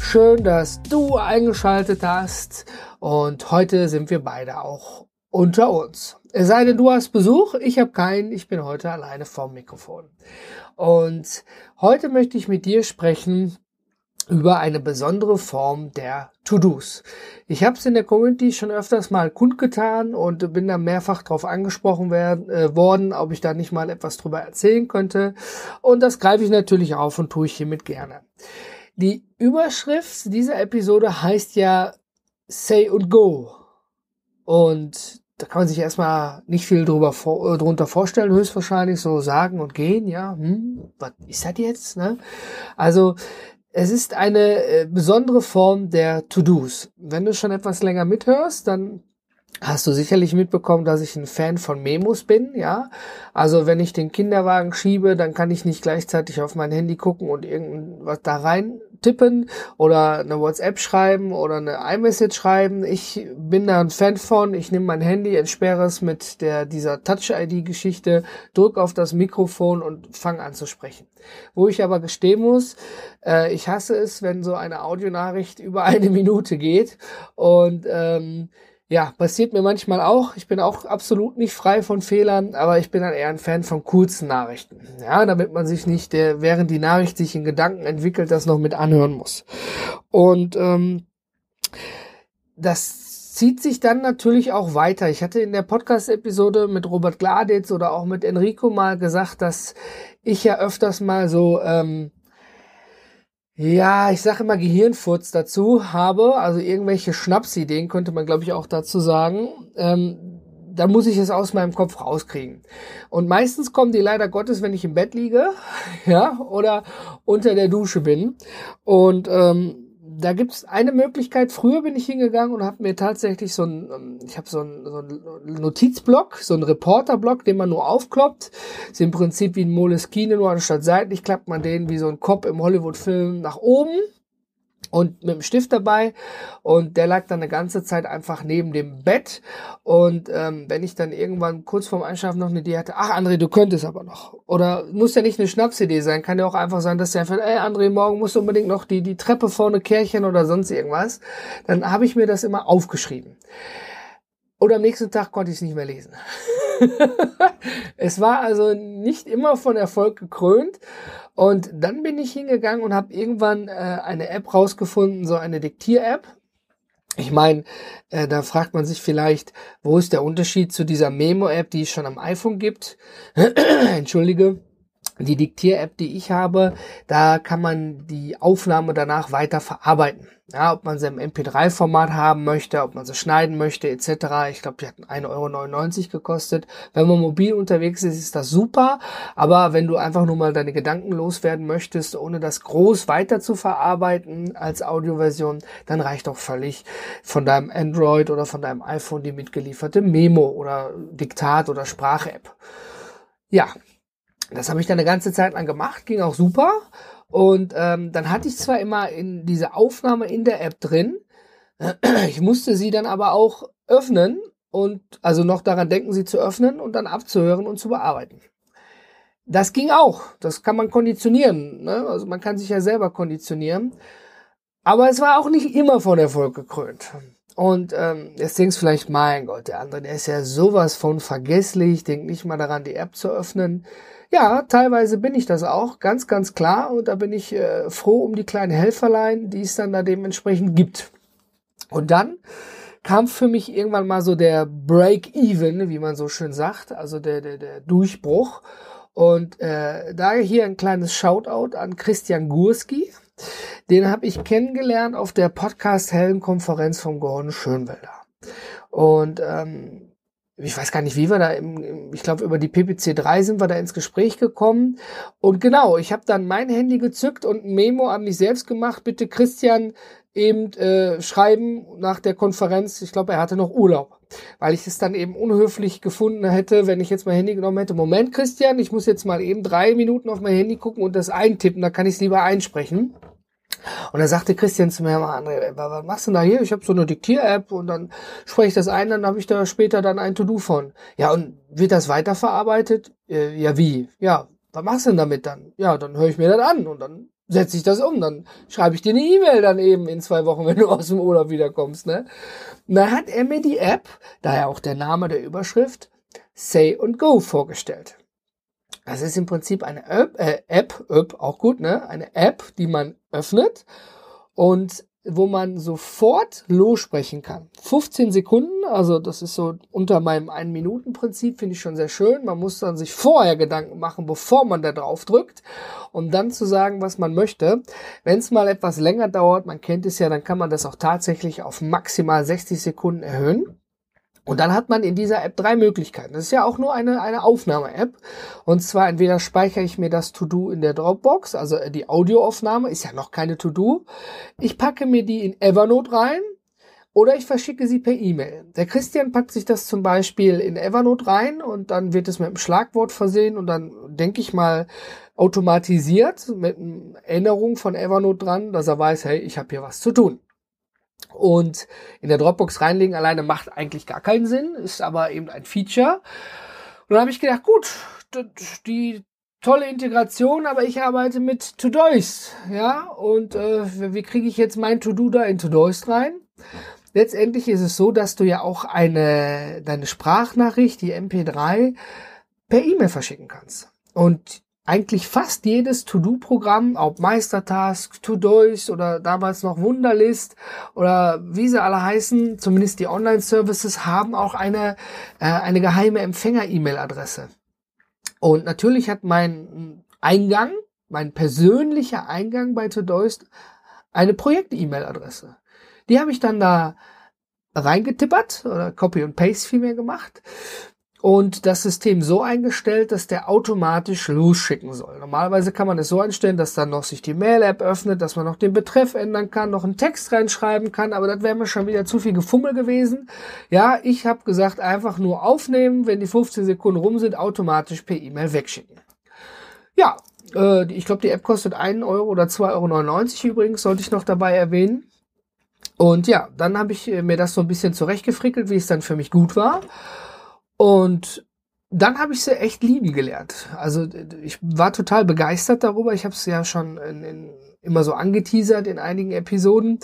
Schön, dass du eingeschaltet hast und heute sind wir beide auch unter uns. Es sei denn, du hast Besuch, ich habe keinen, ich bin heute alleine vorm Mikrofon. Und heute möchte ich mit dir sprechen über eine besondere Form der To-Dos. Ich habe es in der Community schon öfters mal kundgetan und bin da mehrfach darauf angesprochen werden, äh, worden, ob ich da nicht mal etwas drüber erzählen könnte. Und das greife ich natürlich auf und tue ich hiermit gerne. Die Überschrift dieser Episode heißt ja Say und Go. Und da kann man sich erstmal nicht viel drüber vor, äh, drunter vorstellen, höchstwahrscheinlich so sagen und gehen, ja, hm, was ist das jetzt? Ne? Also es ist eine äh, besondere Form der To-Dos. Wenn du schon etwas länger mithörst, dann hast du sicherlich mitbekommen, dass ich ein Fan von Memos bin, ja. Also wenn ich den Kinderwagen schiebe, dann kann ich nicht gleichzeitig auf mein Handy gucken und irgendwas da rein tippen oder eine WhatsApp schreiben oder eine iMessage schreiben. Ich bin da ein Fan von. Ich nehme mein Handy, entsperre es mit der dieser Touch-ID-Geschichte, drücke auf das Mikrofon und fange an zu sprechen. Wo ich aber gestehen muss, äh, ich hasse es, wenn so eine Audionachricht über eine Minute geht und ähm, ja, passiert mir manchmal auch. Ich bin auch absolut nicht frei von Fehlern, aber ich bin dann eher ein Fan von kurzen Nachrichten. Ja, damit man sich nicht, der, während die Nachricht sich in Gedanken entwickelt, das noch mit anhören muss. Und ähm, das zieht sich dann natürlich auch weiter. Ich hatte in der Podcast-Episode mit Robert Gladitz oder auch mit Enrico mal gesagt, dass ich ja öfters mal so ähm, ja, ich sage immer Gehirnfurz dazu habe, also irgendwelche Schnapsideen könnte man, glaube ich, auch dazu sagen. Ähm, da muss ich es aus meinem Kopf rauskriegen. Und meistens kommen die leider Gottes, wenn ich im Bett liege, ja, oder unter der Dusche bin. Und ähm, da gibt's eine Möglichkeit. Früher bin ich hingegangen und habe mir tatsächlich so ein, ähm, ich habe so ein, so ein Notizblock, so ein Reporterblock, den man nur aufkloppt. Ist im Prinzip wie ein Moleskine, nur anstatt seitlich klappt man den wie so ein Kopf im Hollywood-Film nach oben und mit dem Stift dabei. Und der lag dann eine ganze Zeit einfach neben dem Bett. Und ähm, wenn ich dann irgendwann kurz vorm Einschlafen noch eine Idee hatte, ach André, du könntest aber noch. Oder muss ja nicht eine Schnapsidee sein, kann ja auch einfach sein, dass der einfach, ey André, morgen musst du unbedingt noch die, die Treppe vorne kärchen oder sonst irgendwas, dann habe ich mir das immer aufgeschrieben. Und am nächsten Tag konnte ich es nicht mehr lesen. es war also nicht immer von Erfolg gekrönt. Und dann bin ich hingegangen und habe irgendwann äh, eine App rausgefunden, so eine Diktier-App. Ich meine, äh, da fragt man sich vielleicht, wo ist der Unterschied zu dieser Memo-App, die es schon am iPhone gibt? Entschuldige. Die Diktier-App, die ich habe, da kann man die Aufnahme danach weiter verarbeiten. Ja, ob man sie im MP3-Format haben möchte, ob man sie schneiden möchte, etc. Ich glaube, die hatten 1,99 Euro gekostet. Wenn man mobil unterwegs ist, ist das super. Aber wenn du einfach nur mal deine Gedanken loswerden möchtest, ohne das groß weiter zu verarbeiten als Audioversion, dann reicht auch völlig von deinem Android oder von deinem iPhone die mitgelieferte Memo oder Diktat oder Sprache-App. Ja, das habe ich dann eine ganze Zeit lang gemacht, ging auch super. Und ähm, dann hatte ich zwar immer in diese Aufnahme in der App drin, ich musste sie dann aber auch öffnen und also noch daran denken, sie zu öffnen und dann abzuhören und zu bearbeiten. Das ging auch. Das kann man konditionieren. Ne? Also man kann sich ja selber konditionieren. Aber es war auch nicht immer von Erfolg gekrönt. Und ähm, jetzt denkst du vielleicht, mein Gott, der andere, der ist ja sowas von vergesslich, denk nicht mal daran, die App zu öffnen. Ja, teilweise bin ich das auch, ganz, ganz klar. Und da bin ich äh, froh um die kleinen Helferlein, die es dann da dementsprechend gibt. Und dann kam für mich irgendwann mal so der Break-Even, wie man so schön sagt, also der, der, der Durchbruch. Und äh, da hier ein kleines Shoutout an Christian Gurski. Den habe ich kennengelernt auf der Podcast-Helden-Konferenz von Gordon Schönwelder. Und ähm, ich weiß gar nicht, wie wir da, im, ich glaube, über die PPC 3 sind wir da ins Gespräch gekommen. Und genau, ich habe dann mein Handy gezückt und ein Memo an mich selbst gemacht. Bitte, Christian, eben äh, schreiben nach der Konferenz. Ich glaube, er hatte noch Urlaub, weil ich es dann eben unhöflich gefunden hätte, wenn ich jetzt mein Handy genommen hätte. Moment, Christian, ich muss jetzt mal eben drei Minuten auf mein Handy gucken und das eintippen, da kann ich es lieber einsprechen. Und da sagte Christian zu mir, André, was machst du denn da hier? Ich habe so eine Diktier-App und dann spreche ich das ein, dann habe ich da später dann ein To-Do von. Ja, und wird das weiterverarbeitet? Äh, ja, wie? Ja, was machst du denn damit dann? Ja, dann höre ich mir das an und dann setze ich das um. Dann schreibe ich dir eine E-Mail dann eben in zwei Wochen, wenn du aus dem Urlaub wiederkommst. Ne? Und dann hat er mir die App, daher auch der Name der Überschrift, Say and Go vorgestellt. Das ist im Prinzip eine App, äh, App, App, auch gut, ne? Eine App, die man öffnet und wo man sofort lossprechen kann. 15 Sekunden, also das ist so unter meinem 1-Minuten-Prinzip, finde ich schon sehr schön. Man muss dann sich vorher Gedanken machen, bevor man da drauf drückt, um dann zu sagen, was man möchte. Wenn es mal etwas länger dauert, man kennt es ja, dann kann man das auch tatsächlich auf maximal 60 Sekunden erhöhen. Und dann hat man in dieser App drei Möglichkeiten. Das ist ja auch nur eine, eine Aufnahme-App. Und zwar entweder speichere ich mir das To-Do in der Dropbox, also äh, die Audioaufnahme, ist ja noch keine To-Do. Ich packe mir die in Evernote rein oder ich verschicke sie per E-Mail. Der Christian packt sich das zum Beispiel in Evernote rein und dann wird es mit einem Schlagwort versehen und dann denke ich mal automatisiert mit einer Erinnerung von Evernote dran, dass er weiß, hey, ich habe hier was zu tun. Und in der Dropbox reinlegen alleine macht eigentlich gar keinen Sinn, ist aber eben ein Feature. Und dann habe ich gedacht, gut, die tolle Integration, aber ich arbeite mit Todoist, ja, und äh, wie kriege ich jetzt mein To-Do da in Todoist rein? Letztendlich ist es so, dass du ja auch eine deine Sprachnachricht, die MP3, per E-Mail verschicken kannst. Und eigentlich fast jedes To-Do-Programm, ob Meistertask, To-Do's oder damals noch Wunderlist oder wie sie alle heißen, zumindest die Online-Services haben auch eine, äh, eine geheime Empfänger-E-Mail-Adresse. Und natürlich hat mein Eingang, mein persönlicher Eingang bei To-Do's eine Projekt-E-Mail-Adresse. Die habe ich dann da reingetippert oder Copy und Paste vielmehr gemacht und das System so eingestellt, dass der automatisch losschicken soll. Normalerweise kann man es so einstellen, dass dann noch sich die Mail-App öffnet, dass man noch den Betreff ändern kann, noch einen Text reinschreiben kann, aber das wäre mir schon wieder zu viel Gefummel gewesen. Ja, ich habe gesagt, einfach nur aufnehmen, wenn die 15 Sekunden rum sind, automatisch per E-Mail wegschicken. Ja, äh, ich glaube, die App kostet 1 Euro oder 2,99 Euro übrigens, sollte ich noch dabei erwähnen. Und ja, dann habe ich mir das so ein bisschen zurechtgefrickelt, wie es dann für mich gut war. Und dann habe ich sie echt lieben gelernt. Also ich war total begeistert darüber. Ich habe es ja schon in, in, immer so angeteasert in einigen Episoden.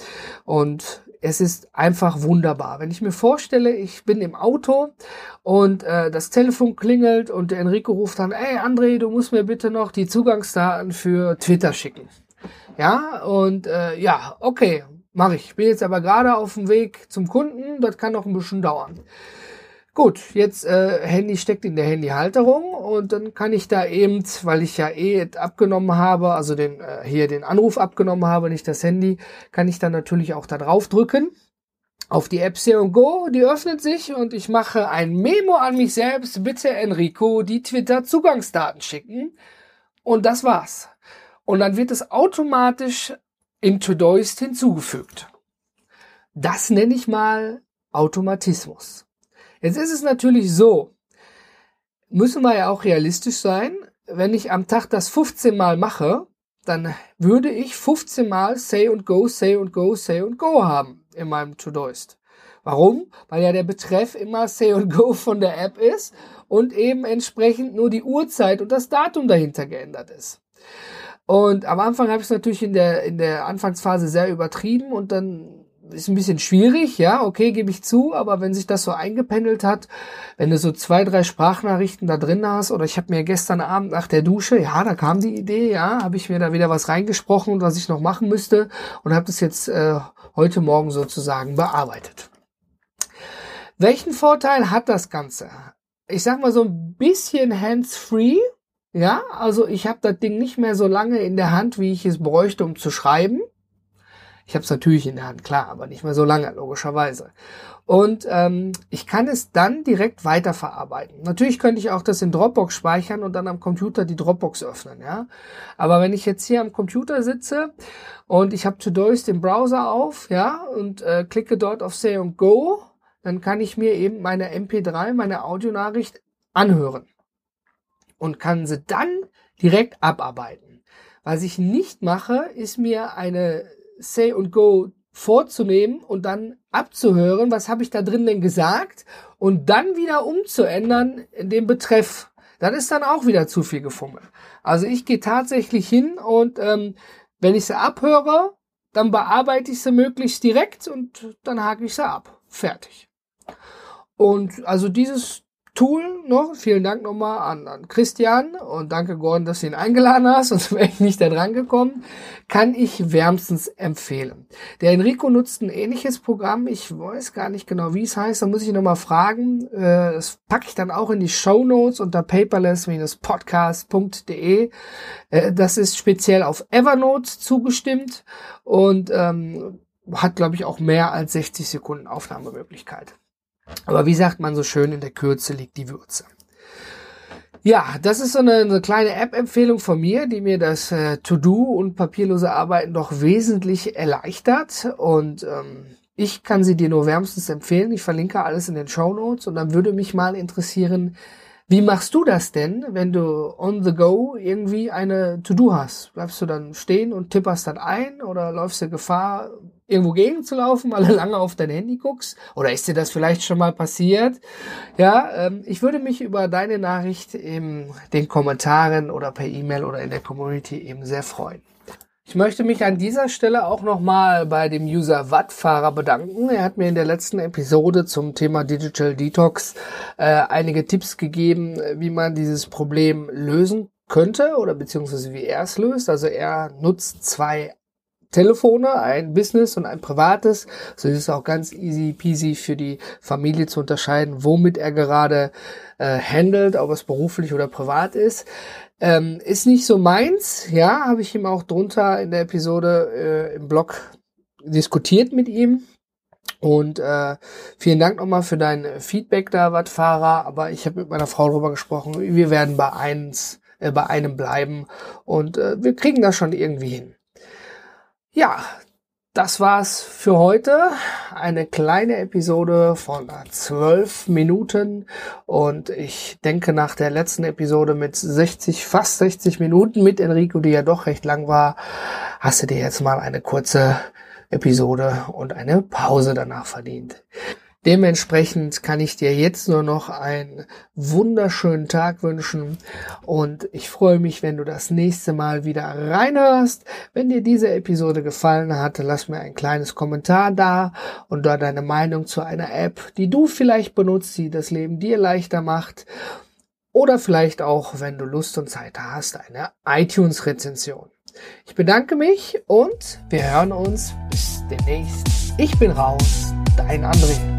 Und es ist einfach wunderbar. Wenn ich mir vorstelle, ich bin im Auto und äh, das Telefon klingelt und der Enrico ruft dann, ey André, du musst mir bitte noch die Zugangsdaten für Twitter schicken. Ja, und äh, ja, okay, mache ich. Bin jetzt aber gerade auf dem Weg zum Kunden, das kann noch ein bisschen dauern. Gut, jetzt äh, Handy steckt in der Handyhalterung und dann kann ich da eben, weil ich ja eh abgenommen habe, also den äh, hier den Anruf abgenommen habe, nicht das Handy, kann ich dann natürlich auch da drauf drücken auf die App Say Go, die öffnet sich und ich mache ein Memo an mich selbst, bitte Enrico die Twitter Zugangsdaten schicken und das war's. Und dann wird es automatisch in Todoist hinzugefügt. Das nenne ich mal Automatismus. Jetzt ist es natürlich so, müssen wir ja auch realistisch sein, wenn ich am Tag das 15 Mal mache, dann würde ich 15 Mal Say und Go, Say und Go, Say und Go haben in meinem To-Doist. Warum? Weil ja der Betreff immer Say und Go von der App ist und eben entsprechend nur die Uhrzeit und das Datum dahinter geändert ist. Und am Anfang habe ich es natürlich in der, in der Anfangsphase sehr übertrieben und dann ist ein bisschen schwierig, ja, okay, gebe ich zu, aber wenn sich das so eingependelt hat, wenn du so zwei, drei Sprachnachrichten da drin hast, oder ich habe mir gestern Abend nach der Dusche, ja, da kam die Idee, ja, habe ich mir da wieder was reingesprochen, was ich noch machen müsste und habe das jetzt äh, heute Morgen sozusagen bearbeitet. Welchen Vorteil hat das Ganze? Ich sag mal so ein bisschen hands-free, ja, also ich habe das Ding nicht mehr so lange in der Hand, wie ich es bräuchte, um zu schreiben. Ich habe es natürlich in der Hand, klar, aber nicht mehr so lange, logischerweise. Und ähm, ich kann es dann direkt weiterverarbeiten. Natürlich könnte ich auch das in Dropbox speichern und dann am Computer die Dropbox öffnen, ja. Aber wenn ich jetzt hier am Computer sitze und ich habe Todoist im Browser auf, ja, und äh, klicke dort auf Say und Go, dann kann ich mir eben meine MP3, meine Audionachricht anhören und kann sie dann direkt abarbeiten. Was ich nicht mache, ist mir eine Say und Go vorzunehmen und dann abzuhören, was habe ich da drin denn gesagt und dann wieder umzuändern in dem Betreff. Das ist dann auch wieder zu viel Gefummel. Also ich gehe tatsächlich hin und ähm, wenn ich sie abhöre, dann bearbeite ich sie möglichst direkt und dann hake ich sie ab. Fertig. Und also dieses Tool noch. Vielen Dank nochmal an, an Christian und danke Gordon, dass du ihn eingeladen hast, sonst wäre ich nicht da dran gekommen. Kann ich wärmstens empfehlen. Der Enrico nutzt ein ähnliches Programm. Ich weiß gar nicht genau, wie es heißt. Da muss ich nochmal fragen. Äh, das packe ich dann auch in die Show Notes unter paperless-podcast.de. Äh, das ist speziell auf Evernote zugestimmt und ähm, hat, glaube ich, auch mehr als 60 Sekunden Aufnahmemöglichkeit. Aber wie sagt man so schön, in der Kürze liegt die Würze. Ja, das ist so eine, eine kleine App-Empfehlung von mir, die mir das äh, To-Do und papierlose Arbeiten doch wesentlich erleichtert. Und ähm, ich kann sie dir nur wärmstens empfehlen. Ich verlinke alles in den Show Notes und dann würde mich mal interessieren, wie machst du das denn, wenn du on the go irgendwie eine To-Do hast? Bleibst du dann stehen und tipperst dann ein oder läufst du Gefahr, irgendwo gegenzulaufen, weil du lange auf dein Handy guckst? Oder ist dir das vielleicht schon mal passiert? Ja, ähm, ich würde mich über deine Nachricht in den Kommentaren oder per E-Mail oder in der Community eben sehr freuen. Ich möchte mich an dieser Stelle auch nochmal bei dem User Wattfahrer bedanken. Er hat mir in der letzten Episode zum Thema Digital Detox äh, einige Tipps gegeben, wie man dieses Problem lösen könnte oder beziehungsweise wie er es löst. Also er nutzt zwei Telefone, ein Business und ein privates. So ist es auch ganz easy peasy für die Familie zu unterscheiden, womit er gerade äh, handelt, ob es beruflich oder privat ist. Ähm, ist nicht so meins, ja, habe ich ihm auch drunter in der Episode äh, im Blog diskutiert mit ihm. Und äh, vielen Dank nochmal für dein Feedback da, Wattfahrer. Aber ich habe mit meiner Frau darüber gesprochen. Wir werden bei eins, äh, bei einem bleiben und äh, wir kriegen das schon irgendwie hin. Ja, das war's für heute. Eine kleine Episode von zwölf Minuten. Und ich denke, nach der letzten Episode mit 60, fast 60 Minuten mit Enrico, die ja doch recht lang war, hast du dir jetzt mal eine kurze Episode und eine Pause danach verdient. Dementsprechend kann ich dir jetzt nur noch einen wunderschönen Tag wünschen und ich freue mich, wenn du das nächste Mal wieder reinhörst. Wenn dir diese Episode gefallen hat, lass mir ein kleines Kommentar da und da deine Meinung zu einer App, die du vielleicht benutzt, die das Leben dir leichter macht. Oder vielleicht auch, wenn du Lust und Zeit hast, eine iTunes-Rezension. Ich bedanke mich und wir hören uns bis demnächst. Ich bin raus, dein André.